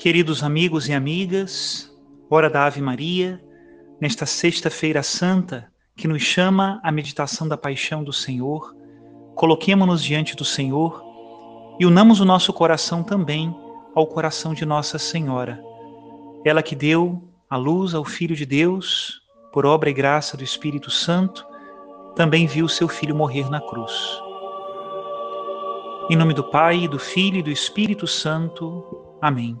Queridos amigos e amigas, hora da Ave Maria, nesta Sexta-feira Santa, que nos chama à meditação da paixão do Senhor, coloquemo-nos diante do Senhor e unamos o nosso coração também ao coração de Nossa Senhora, ela que deu a luz ao Filho de Deus, por obra e graça do Espírito Santo, também viu seu filho morrer na cruz. Em nome do Pai, do Filho e do Espírito Santo. Amém.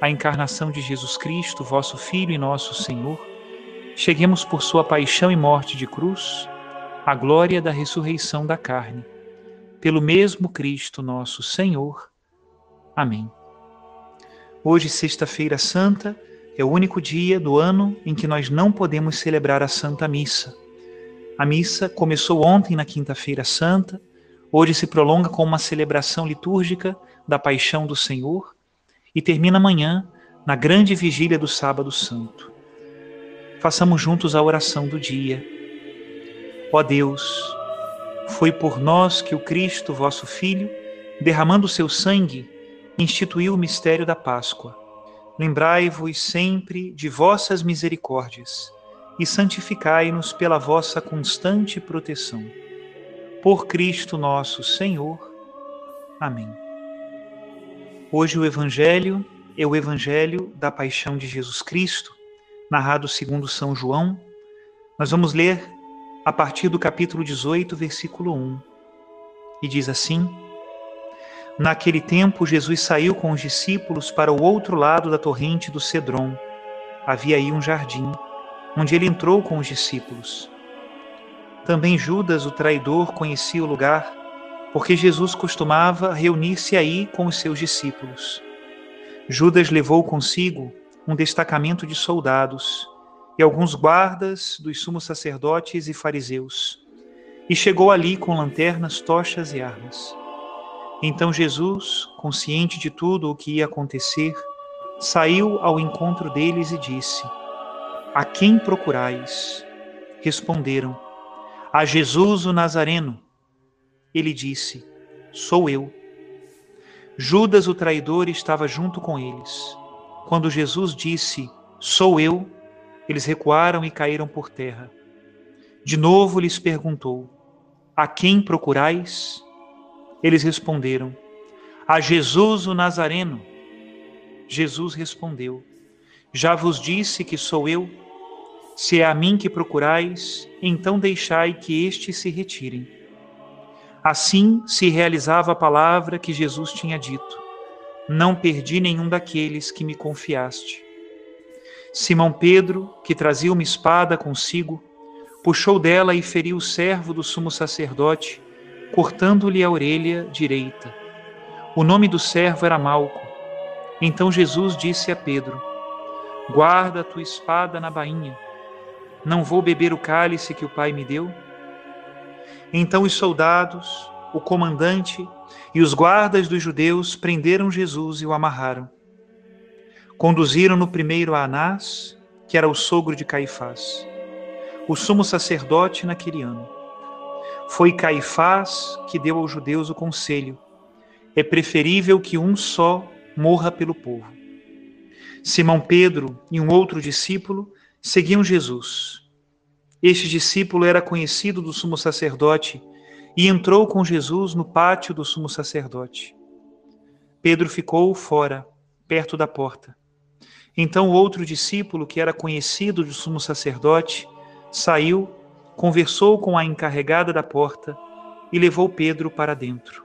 a encarnação de Jesus Cristo, vosso Filho e nosso Senhor, cheguemos por sua paixão e morte de cruz à glória da ressurreição da carne. Pelo mesmo Cristo nosso Senhor. Amém. Hoje, Sexta-feira Santa, é o único dia do ano em que nós não podemos celebrar a Santa Missa. A missa começou ontem, na Quinta-feira Santa, hoje se prolonga com uma celebração litúrgica da Paixão do Senhor e termina amanhã na grande vigília do Sábado Santo. Façamos juntos a oração do dia. Ó Deus, foi por nós que o Cristo, vosso Filho, derramando o seu sangue, instituiu o mistério da Páscoa. Lembrai-vos sempre de vossas misericórdias e santificai-nos pela vossa constante proteção. Por Cristo nosso Senhor. Amém. Hoje o Evangelho é o Evangelho da Paixão de Jesus Cristo, narrado segundo São João. Nós vamos ler a partir do capítulo 18, versículo 1. E diz assim: Naquele tempo, Jesus saiu com os discípulos para o outro lado da torrente do Cedron. Havia aí um jardim, onde ele entrou com os discípulos. Também Judas, o traidor, conhecia o lugar porque Jesus costumava reunir-se aí com os seus discípulos. Judas levou consigo um destacamento de soldados e alguns guardas dos sumos sacerdotes e fariseus, e chegou ali com lanternas, tochas e armas. Então Jesus, consciente de tudo o que ia acontecer, saiu ao encontro deles e disse: A quem procurais? Responderam: A Jesus o Nazareno. Ele disse: Sou eu. Judas, o traidor, estava junto com eles. Quando Jesus disse: Sou eu, eles recuaram e caíram por terra. De novo lhes perguntou: A quem procurais? Eles responderam: A Jesus o Nazareno. Jesus respondeu: Já vos disse que sou eu. Se é a mim que procurais, então deixai que estes se retirem. Assim se realizava a palavra que Jesus tinha dito: Não perdi nenhum daqueles que me confiaste. Simão Pedro, que trazia uma espada consigo, puxou dela e feriu o servo do sumo sacerdote, cortando-lhe a orelha direita. O nome do servo era Malco. Então Jesus disse a Pedro: Guarda a tua espada na bainha. Não vou beber o cálice que o Pai me deu? Então os soldados, o comandante e os guardas dos judeus prenderam Jesus e o amarraram. Conduziram-no primeiro a Anás, que era o sogro de Caifás, o sumo sacerdote naquele ano. Foi Caifás que deu aos judeus o conselho: é preferível que um só morra pelo povo. Simão Pedro e um outro discípulo seguiam Jesus. Este discípulo era conhecido do sumo sacerdote e entrou com Jesus no pátio do sumo sacerdote. Pedro ficou fora, perto da porta. Então o outro discípulo, que era conhecido do sumo sacerdote, saiu, conversou com a encarregada da porta e levou Pedro para dentro.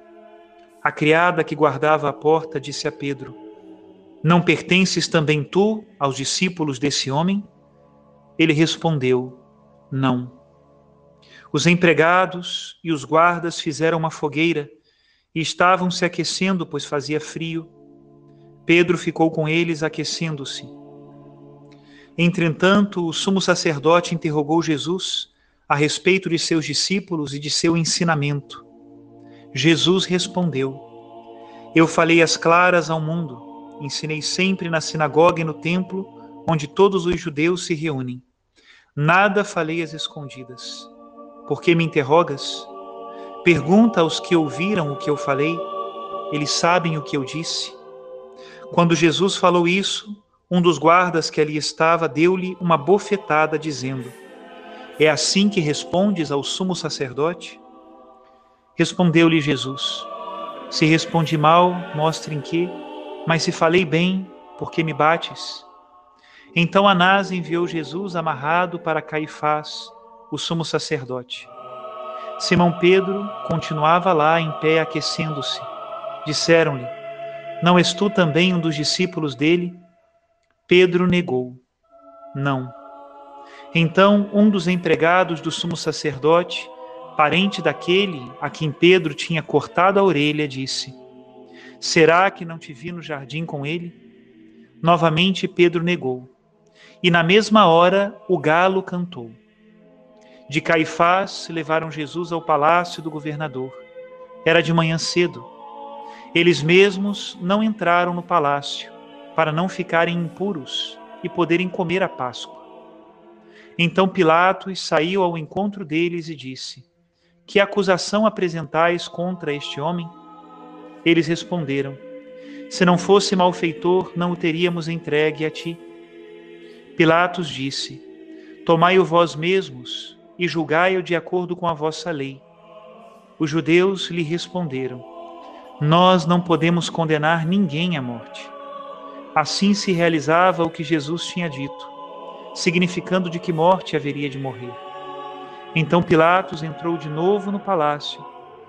A criada que guardava a porta disse a Pedro: Não pertences também tu aos discípulos desse homem? Ele respondeu: Não. Os empregados e os guardas fizeram uma fogueira e estavam se aquecendo, pois fazia frio. Pedro ficou com eles aquecendo-se. Entretanto, o sumo sacerdote interrogou Jesus a respeito de seus discípulos e de seu ensinamento. Jesus respondeu: Eu falei as claras ao mundo, ensinei sempre na sinagoga e no templo, onde todos os judeus se reúnem. Nada falei às escondidas. Por que me interrogas? Pergunta aos que ouviram o que eu falei, eles sabem o que eu disse. Quando Jesus falou isso, um dos guardas que ali estava deu-lhe uma bofetada, dizendo: É assim que respondes ao sumo sacerdote? Respondeu-lhe Jesus: Se respondi mal, mostre em que, mas se falei bem, por que me bates? Então Anás enviou Jesus amarrado para Caifás, o sumo sacerdote. Simão Pedro continuava lá em pé aquecendo-se. Disseram-lhe: Não és tu também um dos discípulos dele? Pedro negou: Não. Então um dos empregados do sumo sacerdote, parente daquele a quem Pedro tinha cortado a orelha, disse: Será que não te vi no jardim com ele? Novamente Pedro negou. E na mesma hora o galo cantou. De Caifás levaram Jesus ao palácio do governador. Era de manhã cedo. Eles mesmos não entraram no palácio para não ficarem impuros e poderem comer a Páscoa. Então Pilatos saiu ao encontro deles e disse: Que acusação apresentais contra este homem? Eles responderam: Se não fosse malfeitor, não o teríamos entregue a ti. Pilatos disse: Tomai-o vós mesmos e julgai-o de acordo com a vossa lei. Os judeus lhe responderam: Nós não podemos condenar ninguém à morte. Assim se realizava o que Jesus tinha dito, significando de que morte haveria de morrer. Então Pilatos entrou de novo no palácio,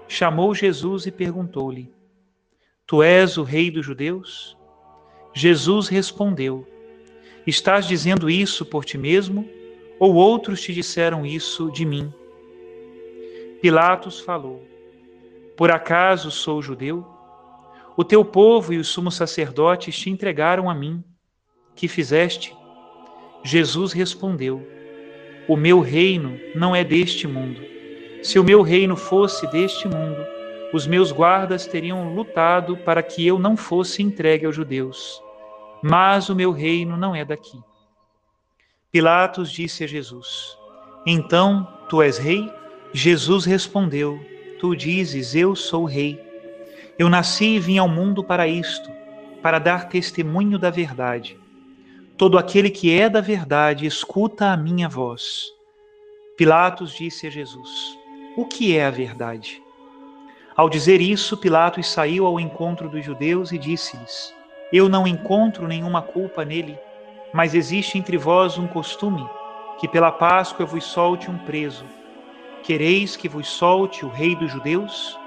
chamou Jesus e perguntou-lhe: Tu és o rei dos judeus? Jesus respondeu: Estás dizendo isso por ti mesmo? ou outros te disseram isso de mim? Pilatos falou: Por acaso sou judeu? O teu povo e os sumos sacerdotes te entregaram a mim. Que fizeste? Jesus respondeu: O meu reino não é deste mundo. Se o meu reino fosse deste mundo, os meus guardas teriam lutado para que eu não fosse entregue aos judeus. Mas o meu reino não é daqui. Pilatos disse a Jesus: Então tu és rei? Jesus respondeu: Tu dizes, eu sou rei. Eu nasci e vim ao mundo para isto, para dar testemunho da verdade. Todo aquele que é da verdade escuta a minha voz. Pilatos disse a Jesus: O que é a verdade? Ao dizer isso, Pilatos saiu ao encontro dos judeus e disse-lhes: Eu não encontro nenhuma culpa nele mas existe entre vós um costume, que pela Páscoa vos solte um preso. Quereis que vos solte o rei dos judeus?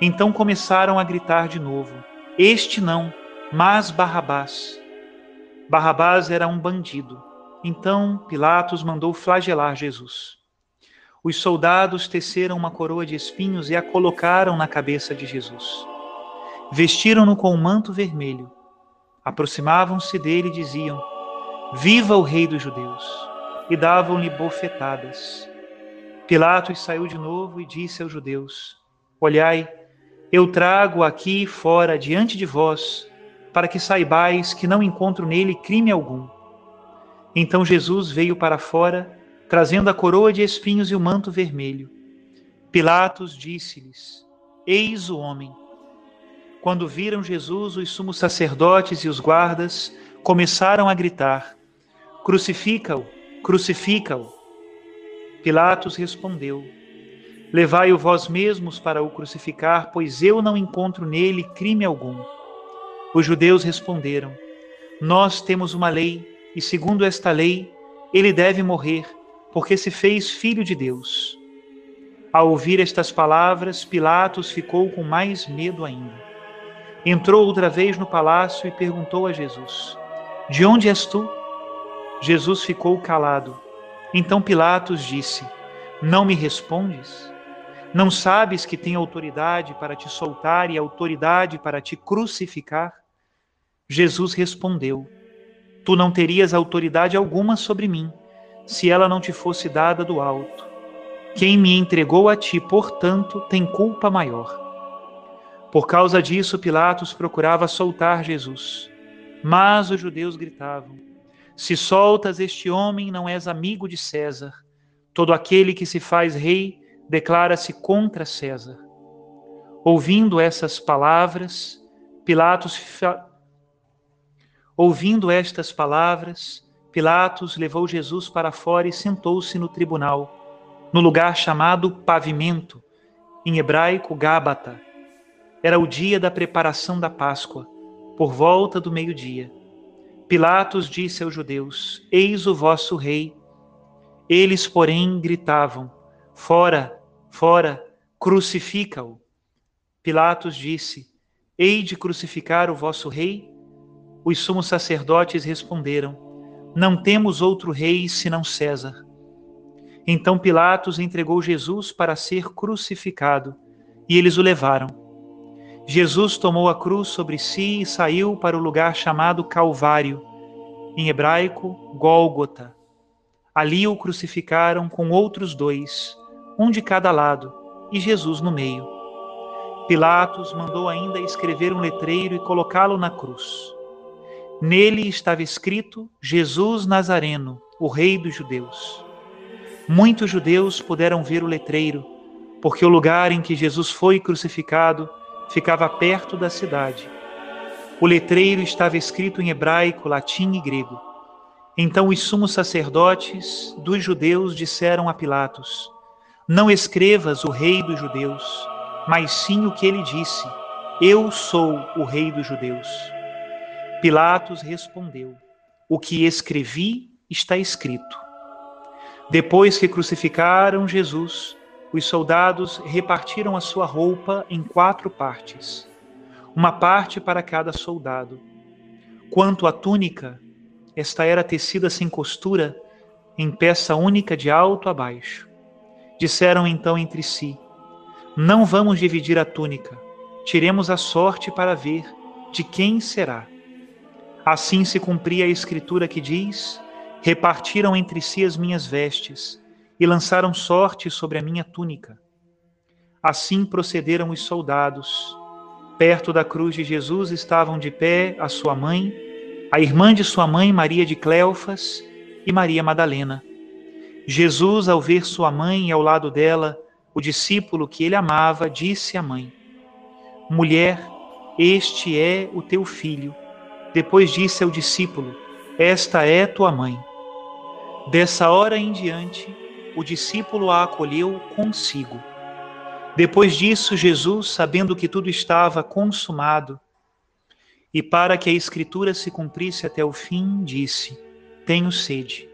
Então começaram a gritar de novo: Este não, mas Barrabás. Barrabás era um bandido. Então Pilatos mandou flagelar Jesus. Os soldados teceram uma coroa de espinhos e a colocaram na cabeça de Jesus. Vestiram-no com um manto vermelho Aproximavam-se dele e diziam: Viva o Rei dos Judeus! E davam-lhe bofetadas. Pilatos saiu de novo e disse aos judeus: Olhai, eu trago aqui fora diante de vós para que saibais que não encontro nele crime algum. Então Jesus veio para fora, trazendo a coroa de espinhos e o manto vermelho. Pilatos disse-lhes: Eis o homem. Quando viram Jesus, os sumos sacerdotes e os guardas começaram a gritar: Crucifica-o, crucifica-o. Pilatos respondeu: Levai-o vós mesmos para o crucificar, pois eu não encontro nele crime algum. Os judeus responderam: Nós temos uma lei, e segundo esta lei, ele deve morrer, porque se fez filho de Deus. Ao ouvir estas palavras, Pilatos ficou com mais medo ainda. Entrou outra vez no palácio e perguntou a Jesus: De onde és tu? Jesus ficou calado. Então Pilatos disse: Não me respondes? Não sabes que tenho autoridade para te soltar e autoridade para te crucificar? Jesus respondeu: Tu não terias autoridade alguma sobre mim, se ela não te fosse dada do alto. Quem me entregou a ti, portanto, tem culpa maior. Por causa disso, Pilatos procurava soltar Jesus. Mas os judeus gritavam: Se soltas este homem, não és amigo de César. Todo aquele que se faz rei declara-se contra César. Ouvindo essas palavras, Pilatos Ouvindo estas palavras, Pilatos levou Jesus para fora e sentou-se no tribunal, no lugar chamado Pavimento, em hebraico Gábata. Era o dia da preparação da Páscoa, por volta do meio-dia. Pilatos disse aos judeus: Eis o vosso rei. Eles, porém, gritavam: Fora, Fora, crucifica-o. Pilatos disse: Hei de crucificar o vosso rei? Os sumos sacerdotes responderam: Não temos outro rei senão César. Então Pilatos entregou Jesus para ser crucificado, e eles o levaram. Jesus tomou a cruz sobre si e saiu para o lugar chamado Calvário, em hebraico, Gólgota. Ali o crucificaram com outros dois um de cada lado, e Jesus no meio. Pilatos mandou ainda escrever um letreiro e colocá-lo na cruz. Nele estava escrito Jesus Nazareno, o Rei dos Judeus. Muitos judeus puderam ver o letreiro, porque o lugar em que Jesus foi crucificado ficava perto da cidade. O letreiro estava escrito em hebraico, latim e grego. Então os sumos sacerdotes dos judeus disseram a Pilatos: não escrevas o rei dos judeus, mas sim o que ele disse: Eu sou o rei dos judeus. Pilatos respondeu: O que escrevi está escrito. Depois que crucificaram Jesus, os soldados repartiram a sua roupa em quatro partes, uma parte para cada soldado. Quanto à túnica, esta era tecida sem costura, em peça única de alto a baixo. Disseram então entre si: Não vamos dividir a túnica, tiremos a sorte para ver de quem será. Assim se cumpria a escritura que diz: Repartiram entre si as minhas vestes e lançaram sorte sobre a minha túnica. Assim procederam os soldados. Perto da cruz de Jesus estavam de pé a sua mãe, a irmã de sua mãe, Maria de Cleofas, e Maria Madalena. Jesus, ao ver sua mãe e ao lado dela o discípulo que ele amava, disse à mãe: Mulher, este é o teu filho. Depois disse ao discípulo: Esta é tua mãe. Dessa hora em diante, o discípulo a acolheu consigo. Depois disso, Jesus, sabendo que tudo estava consumado, e para que a Escritura se cumprisse até o fim, disse: Tenho sede.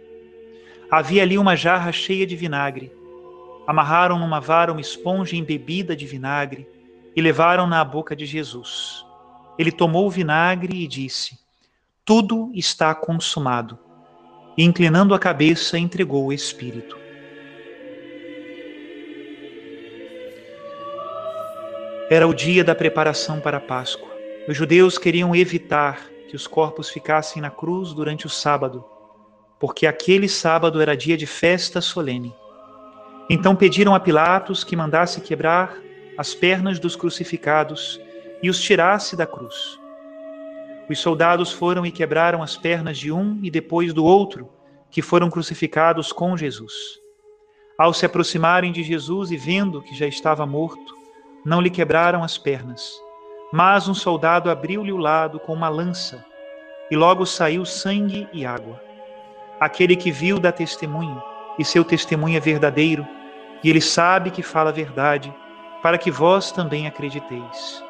Havia ali uma jarra cheia de vinagre. Amarraram numa vara uma esponja embebida de vinagre e levaram-na à boca de Jesus. Ele tomou o vinagre e disse: Tudo está consumado. E, inclinando a cabeça, entregou o Espírito. Era o dia da preparação para a Páscoa. Os judeus queriam evitar que os corpos ficassem na cruz durante o sábado porque aquele sábado era dia de festa solene. Então pediram a Pilatos que mandasse quebrar as pernas dos crucificados e os tirasse da cruz. Os soldados foram e quebraram as pernas de um e depois do outro, que foram crucificados com Jesus. Ao se aproximarem de Jesus e vendo que já estava morto, não lhe quebraram as pernas, mas um soldado abriu-lhe o lado com uma lança, e logo saiu sangue e água. Aquele que viu dá testemunho, e seu testemunho é verdadeiro, e ele sabe que fala a verdade, para que vós também acrediteis.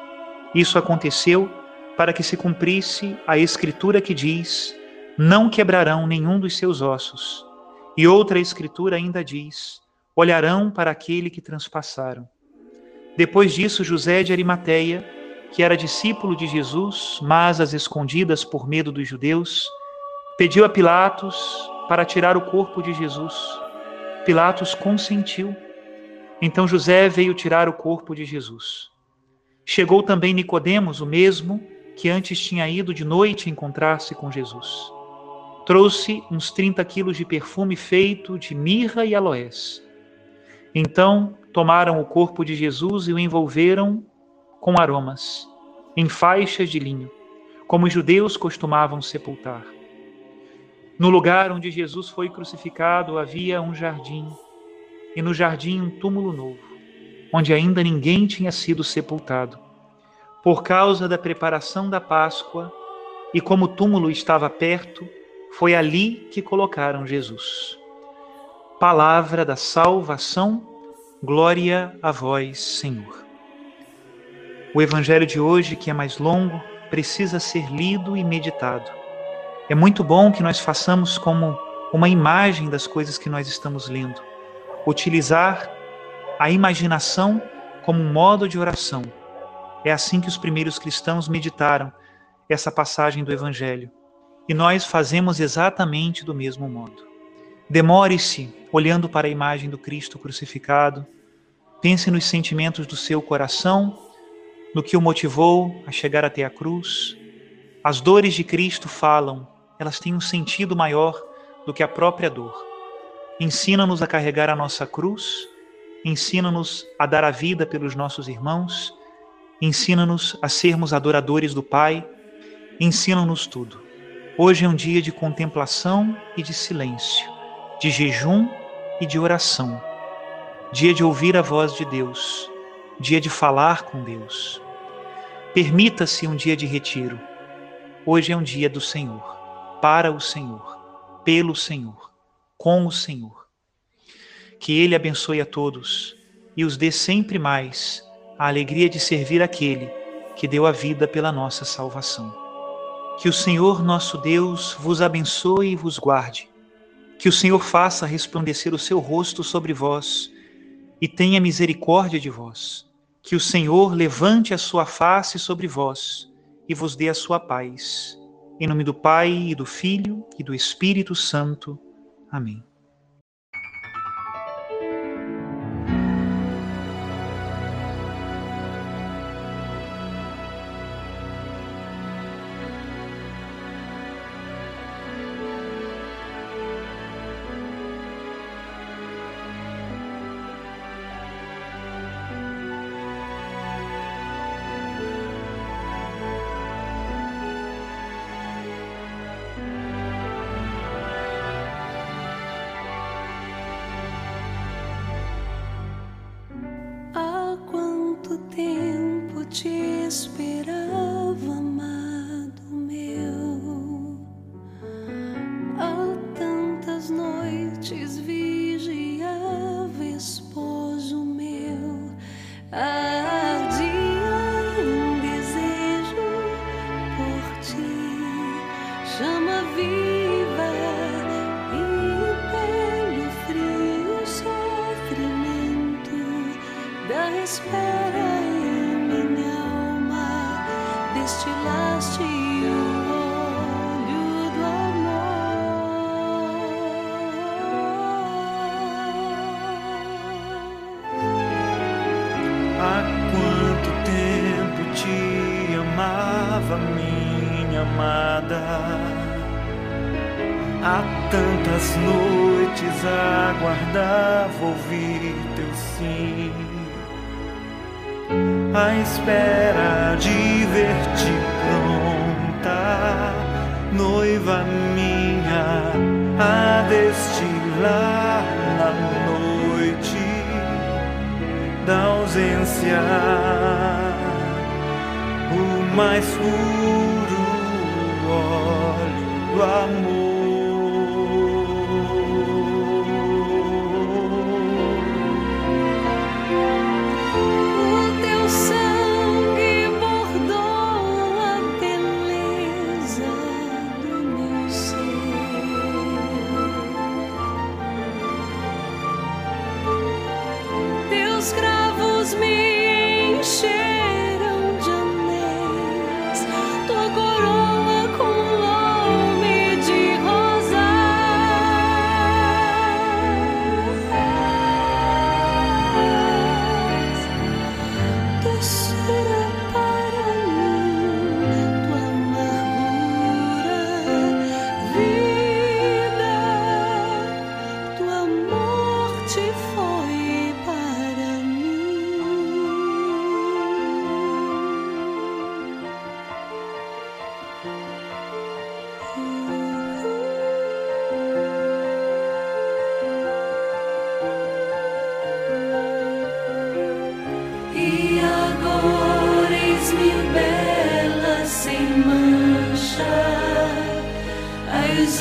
Isso aconteceu para que se cumprisse a escritura que diz: Não quebrarão nenhum dos seus ossos. E outra escritura ainda diz: Olharão para aquele que transpassaram. Depois disso, José de Arimateia, que era discípulo de Jesus, mas às escondidas por medo dos judeus, pediu a Pilatos para tirar o corpo de Jesus. Pilatos consentiu. Então José veio tirar o corpo de Jesus. Chegou também Nicodemos, o mesmo que antes tinha ido de noite encontrar-se com Jesus. Trouxe uns 30 quilos de perfume feito de mirra e aloés. Então tomaram o corpo de Jesus e o envolveram com aromas, em faixas de linho, como os judeus costumavam sepultar. No lugar onde Jesus foi crucificado havia um jardim, e no jardim um túmulo novo, onde ainda ninguém tinha sido sepultado por causa da preparação da Páscoa, e como o túmulo estava perto, foi ali que colocaram Jesus. Palavra da salvação, glória a vós, Senhor. O evangelho de hoje, que é mais longo, precisa ser lido e meditado. É muito bom que nós façamos como uma imagem das coisas que nós estamos lendo. Utilizar a imaginação como um modo de oração é assim que os primeiros cristãos meditaram essa passagem do Evangelho. E nós fazemos exatamente do mesmo modo. Demore-se olhando para a imagem do Cristo crucificado. Pense nos sentimentos do seu coração, no que o motivou a chegar até a cruz. As dores de Cristo falam, elas têm um sentido maior do que a própria dor. Ensina-nos a carregar a nossa cruz, ensina-nos a dar a vida pelos nossos irmãos Ensina-nos a sermos adoradores do Pai, ensina-nos tudo. Hoje é um dia de contemplação e de silêncio, de jejum e de oração, dia de ouvir a voz de Deus, dia de falar com Deus. Permita-se um dia de retiro. Hoje é um dia do Senhor, para o Senhor, pelo Senhor, com o Senhor. Que Ele abençoe a todos e os dê sempre mais a alegria de servir aquele que deu a vida pela nossa salvação. Que o Senhor nosso Deus vos abençoe e vos guarde. Que o Senhor faça resplandecer o seu rosto sobre vós e tenha misericórdia de vós. Que o Senhor levante a sua face sobre vós e vos dê a sua paz. Em nome do Pai e do Filho e do Espírito Santo. Amém. respirar. Noiva minha amada. Há tantas noites aguardava ouvir teu sim. A espera de ver-te pronta, noiva minha, a destilar na noite da ausência mais puro óleo do amor.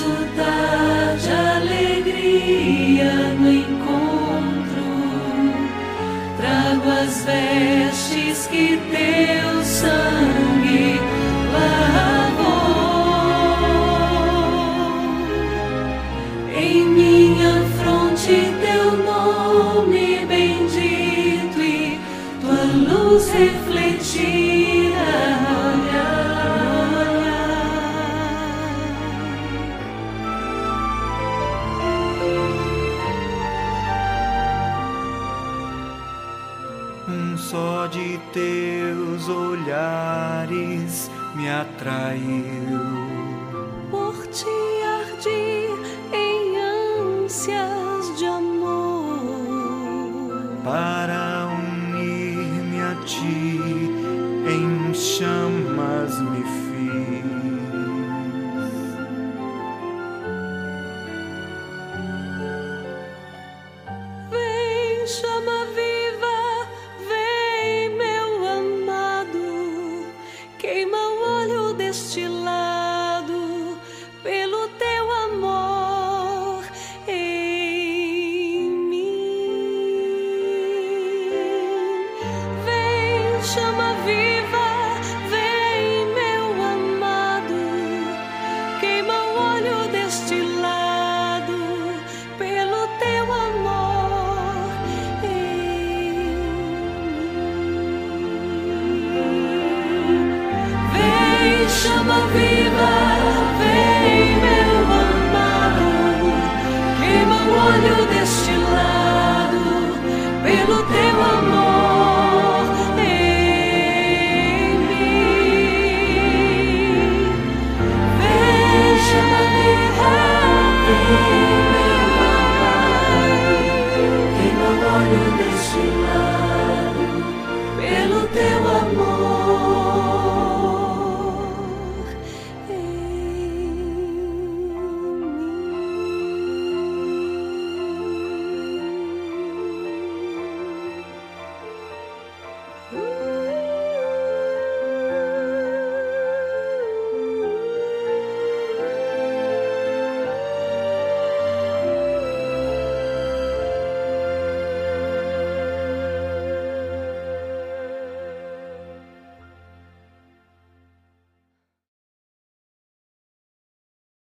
saudade, alegria no encontro. Trago as velas. teus olhares me atraiu.